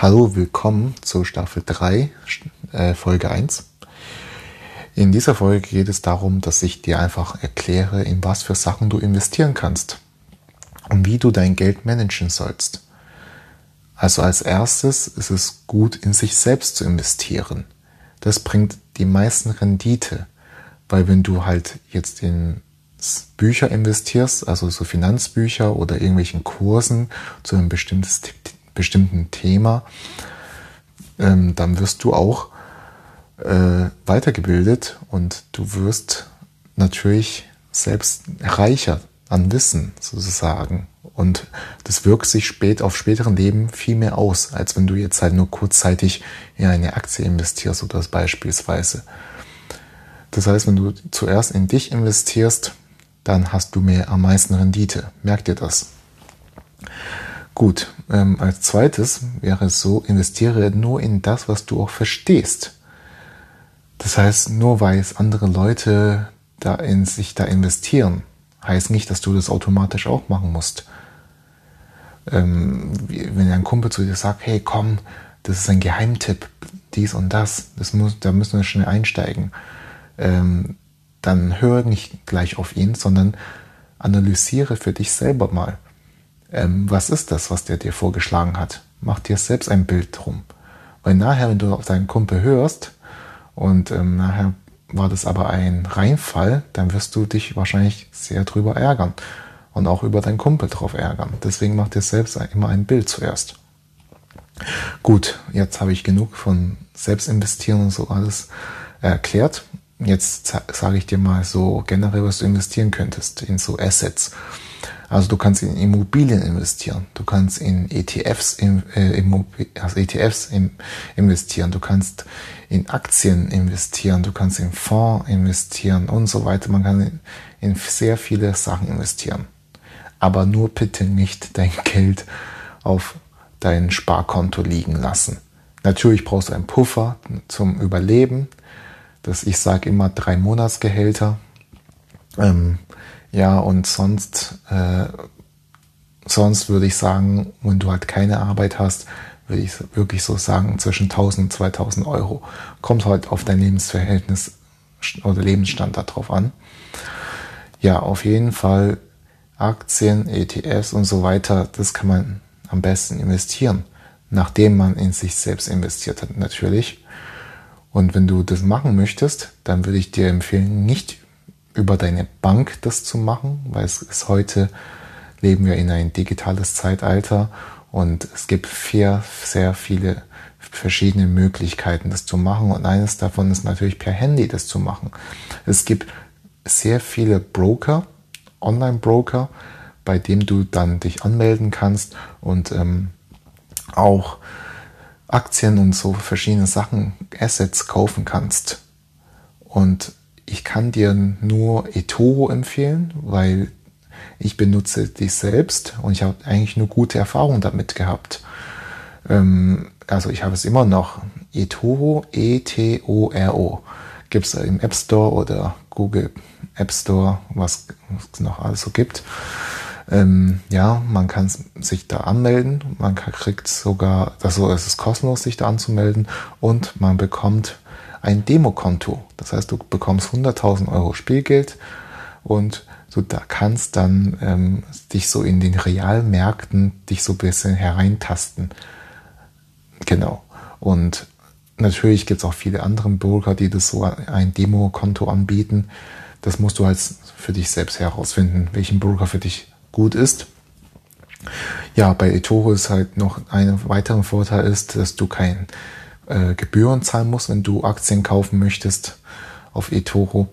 Hallo, willkommen zu Staffel 3, äh, Folge 1. In dieser Folge geht es darum, dass ich dir einfach erkläre, in was für Sachen du investieren kannst und wie du dein Geld managen sollst. Also als erstes ist es gut, in sich selbst zu investieren. Das bringt die meisten Rendite, weil wenn du halt jetzt in Bücher investierst, also so Finanzbücher oder irgendwelchen Kursen zu einem bestimmtes bestimmten Thema, ähm, dann wirst du auch äh, weitergebildet und du wirst natürlich selbst reicher an Wissen sozusagen. Und das wirkt sich spät auf späteren Leben viel mehr aus, als wenn du jetzt halt nur kurzzeitig in eine Aktie investierst oder beispielsweise. Das heißt, wenn du zuerst in dich investierst, dann hast du mehr am meisten Rendite. Merkt dir das? Gut, ähm, als zweites wäre es so, investiere nur in das, was du auch verstehst. Das heißt, nur weil es andere Leute da in sich da investieren, heißt nicht, dass du das automatisch auch machen musst. Ähm, wenn ein Kumpel zu dir sagt, hey komm, das ist ein Geheimtipp, dies und das, das muss, da müssen wir schnell einsteigen, ähm, dann hör nicht gleich auf ihn, sondern analysiere für dich selber mal ähm, was ist das, was der dir vorgeschlagen hat? Mach dir selbst ein Bild drum. Weil nachher, wenn du auf deinen Kumpel hörst und ähm, nachher war das aber ein Reinfall, dann wirst du dich wahrscheinlich sehr drüber ärgern und auch über deinen Kumpel drauf ärgern. Deswegen mach dir selbst immer ein Bild zuerst. Gut, jetzt habe ich genug von Selbstinvestieren und so alles erklärt. Jetzt sage ich dir mal so generell, was du investieren könntest in so Assets. Also du kannst in Immobilien investieren, du kannst in ETFs, in, äh, also ETFs in, investieren, du kannst in Aktien investieren, du kannst in Fonds investieren und so weiter. Man kann in, in sehr viele Sachen investieren. Aber nur bitte nicht dein Geld auf dein Sparkonto liegen lassen. Natürlich brauchst du einen Puffer zum Überleben. Das, ich sage immer drei Monatsgehälter. Ähm, ja, und sonst, äh, sonst würde ich sagen, wenn du halt keine Arbeit hast, würde ich wirklich so sagen, zwischen 1000 und 2000 Euro. Kommt halt auf dein Lebensverhältnis oder Lebensstandard drauf an. Ja, auf jeden Fall Aktien, ETFs und so weiter, das kann man am besten investieren, nachdem man in sich selbst investiert hat, natürlich. Und wenn du das machen möchtest, dann würde ich dir empfehlen, nicht über deine Bank das zu machen, weil es ist heute, leben wir in ein digitales Zeitalter und es gibt sehr, sehr viele verschiedene Möglichkeiten, das zu machen. Und eines davon ist natürlich per Handy das zu machen. Es gibt sehr viele Broker, Online-Broker, bei dem du dann dich anmelden kannst und ähm, auch Aktien und so verschiedene Sachen, Assets kaufen kannst. Und ich kann dir nur eToro empfehlen, weil ich benutze die selbst und ich habe eigentlich nur gute Erfahrungen damit gehabt. Ähm, also ich habe es immer noch. eToro, E-T-O-R-O. Gibt es im App Store oder Google App Store, was es noch alles so gibt. Ähm, ja, man kann sich da anmelden. Man kriegt sogar, also es ist kostenlos, sich da anzumelden und man bekommt ein Demokonto. Das heißt, du bekommst 100.000 Euro Spielgeld und du da kannst dann ähm, dich so in den Realmärkten dich so ein bisschen hereintasten. Genau. Und natürlich gibt es auch viele andere Broker, die das so ein Demokonto anbieten. Das musst du halt für dich selbst herausfinden, welchen Broker für dich gut ist. Ja, bei eToro ist halt noch ein weiterer Vorteil ist, dass du kein äh, Gebühren zahlen musst, wenn du Aktien kaufen möchtest auf eToro.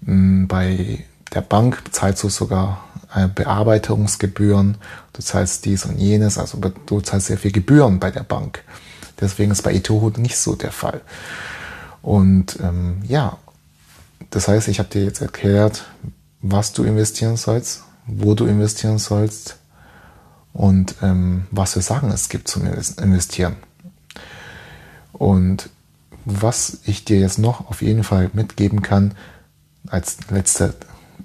Mm, bei der Bank zahlst du sogar äh, Bearbeitungsgebühren, du zahlst dies und jenes, also du zahlst sehr viel Gebühren bei der Bank. Deswegen ist bei eToro nicht so der Fall. Und ähm, ja, das heißt, ich habe dir jetzt erklärt, was du investieren sollst, wo du investieren sollst und ähm, was für Sachen es gibt zum Investieren. Und was ich dir jetzt noch auf jeden Fall mitgeben kann, als letzter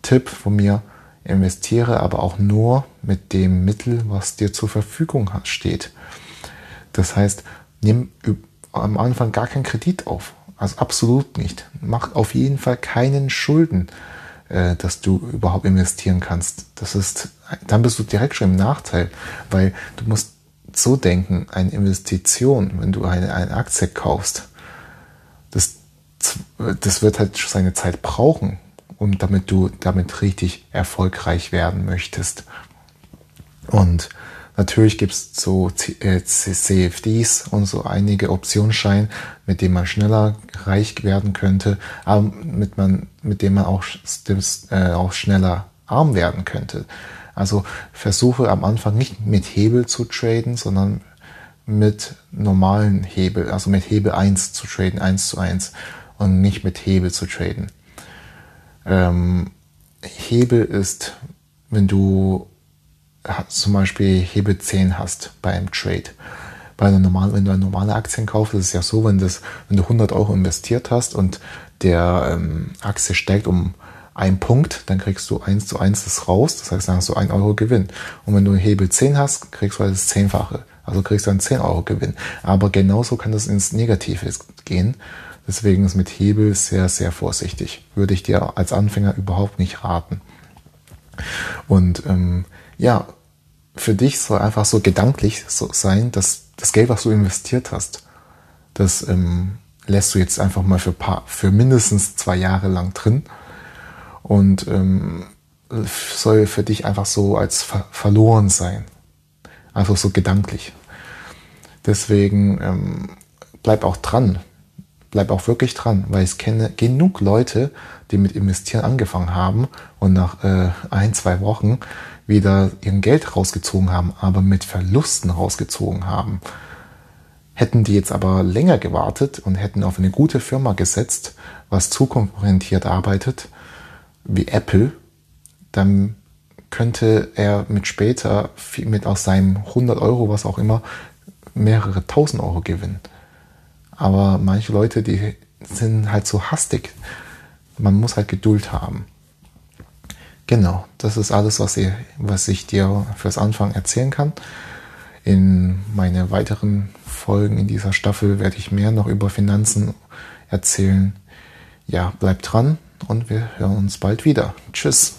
Tipp von mir, investiere aber auch nur mit dem Mittel, was dir zur Verfügung steht. Das heißt, nimm am Anfang gar keinen Kredit auf. Also absolut nicht. Mach auf jeden Fall keinen Schulden, äh, dass du überhaupt investieren kannst. Das ist, dann bist du direkt schon im Nachteil, weil du musst so denken, eine Investition, wenn du eine, eine Aktie kaufst, das, das wird halt schon seine Zeit brauchen, um damit du damit richtig erfolgreich werden möchtest. Und natürlich gibt es so CFDs und so einige Optionsscheine, mit denen man schneller reich werden könnte, aber mit, man, mit denen man auch, äh, auch schneller arm werden könnte. Also versuche am Anfang nicht mit Hebel zu traden, sondern mit normalen Hebel, also mit Hebel 1 zu traden, 1 zu 1 und nicht mit Hebel zu traden. Ähm, Hebel ist, wenn du zum Beispiel Hebel 10 hast beim Trade. Bei einer normalen, wenn du eine normale Aktien kaufst, ist es ja so, wenn, das, wenn du 100 Euro investiert hast und der ähm, Aktie steigt um einen Punkt, dann kriegst du 1 zu 1 das raus, das heißt, dann hast du 1 Euro Gewinn. Und wenn du einen Hebel 10 hast, kriegst du halt das Zehnfache. Also kriegst du dann 10 Euro Gewinn. Aber genauso kann das ins Negative gehen. Deswegen ist mit Hebel sehr, sehr vorsichtig. Würde ich dir als Anfänger überhaupt nicht raten. Und ähm, ja, für dich soll einfach so gedanklich so sein, dass das Geld, was du investiert hast, das ähm, lässt du jetzt einfach mal für, paar, für mindestens zwei Jahre lang drin und ähm, soll für dich einfach so als ver verloren sein. Einfach so gedanklich. Deswegen ähm, bleib auch dran. Bleib auch wirklich dran, weil ich kenne genug Leute, die mit Investieren angefangen haben und nach äh, ein, zwei Wochen wieder ihren Geld rausgezogen haben, aber mit Verlusten rausgezogen haben. Hätten die jetzt aber länger gewartet und hätten auf eine gute Firma gesetzt, was zukunftsorientiert arbeitet, wie Apple, dann könnte er mit später mit aus seinem 100 Euro, was auch immer, mehrere tausend Euro gewinnen. Aber manche Leute, die sind halt so hastig. Man muss halt Geduld haben. Genau, das ist alles, was ich, was ich dir fürs Anfang erzählen kann. In meine weiteren Folgen in dieser Staffel werde ich mehr noch über Finanzen erzählen. Ja, bleib dran und wir hören uns bald wieder. Tschüss.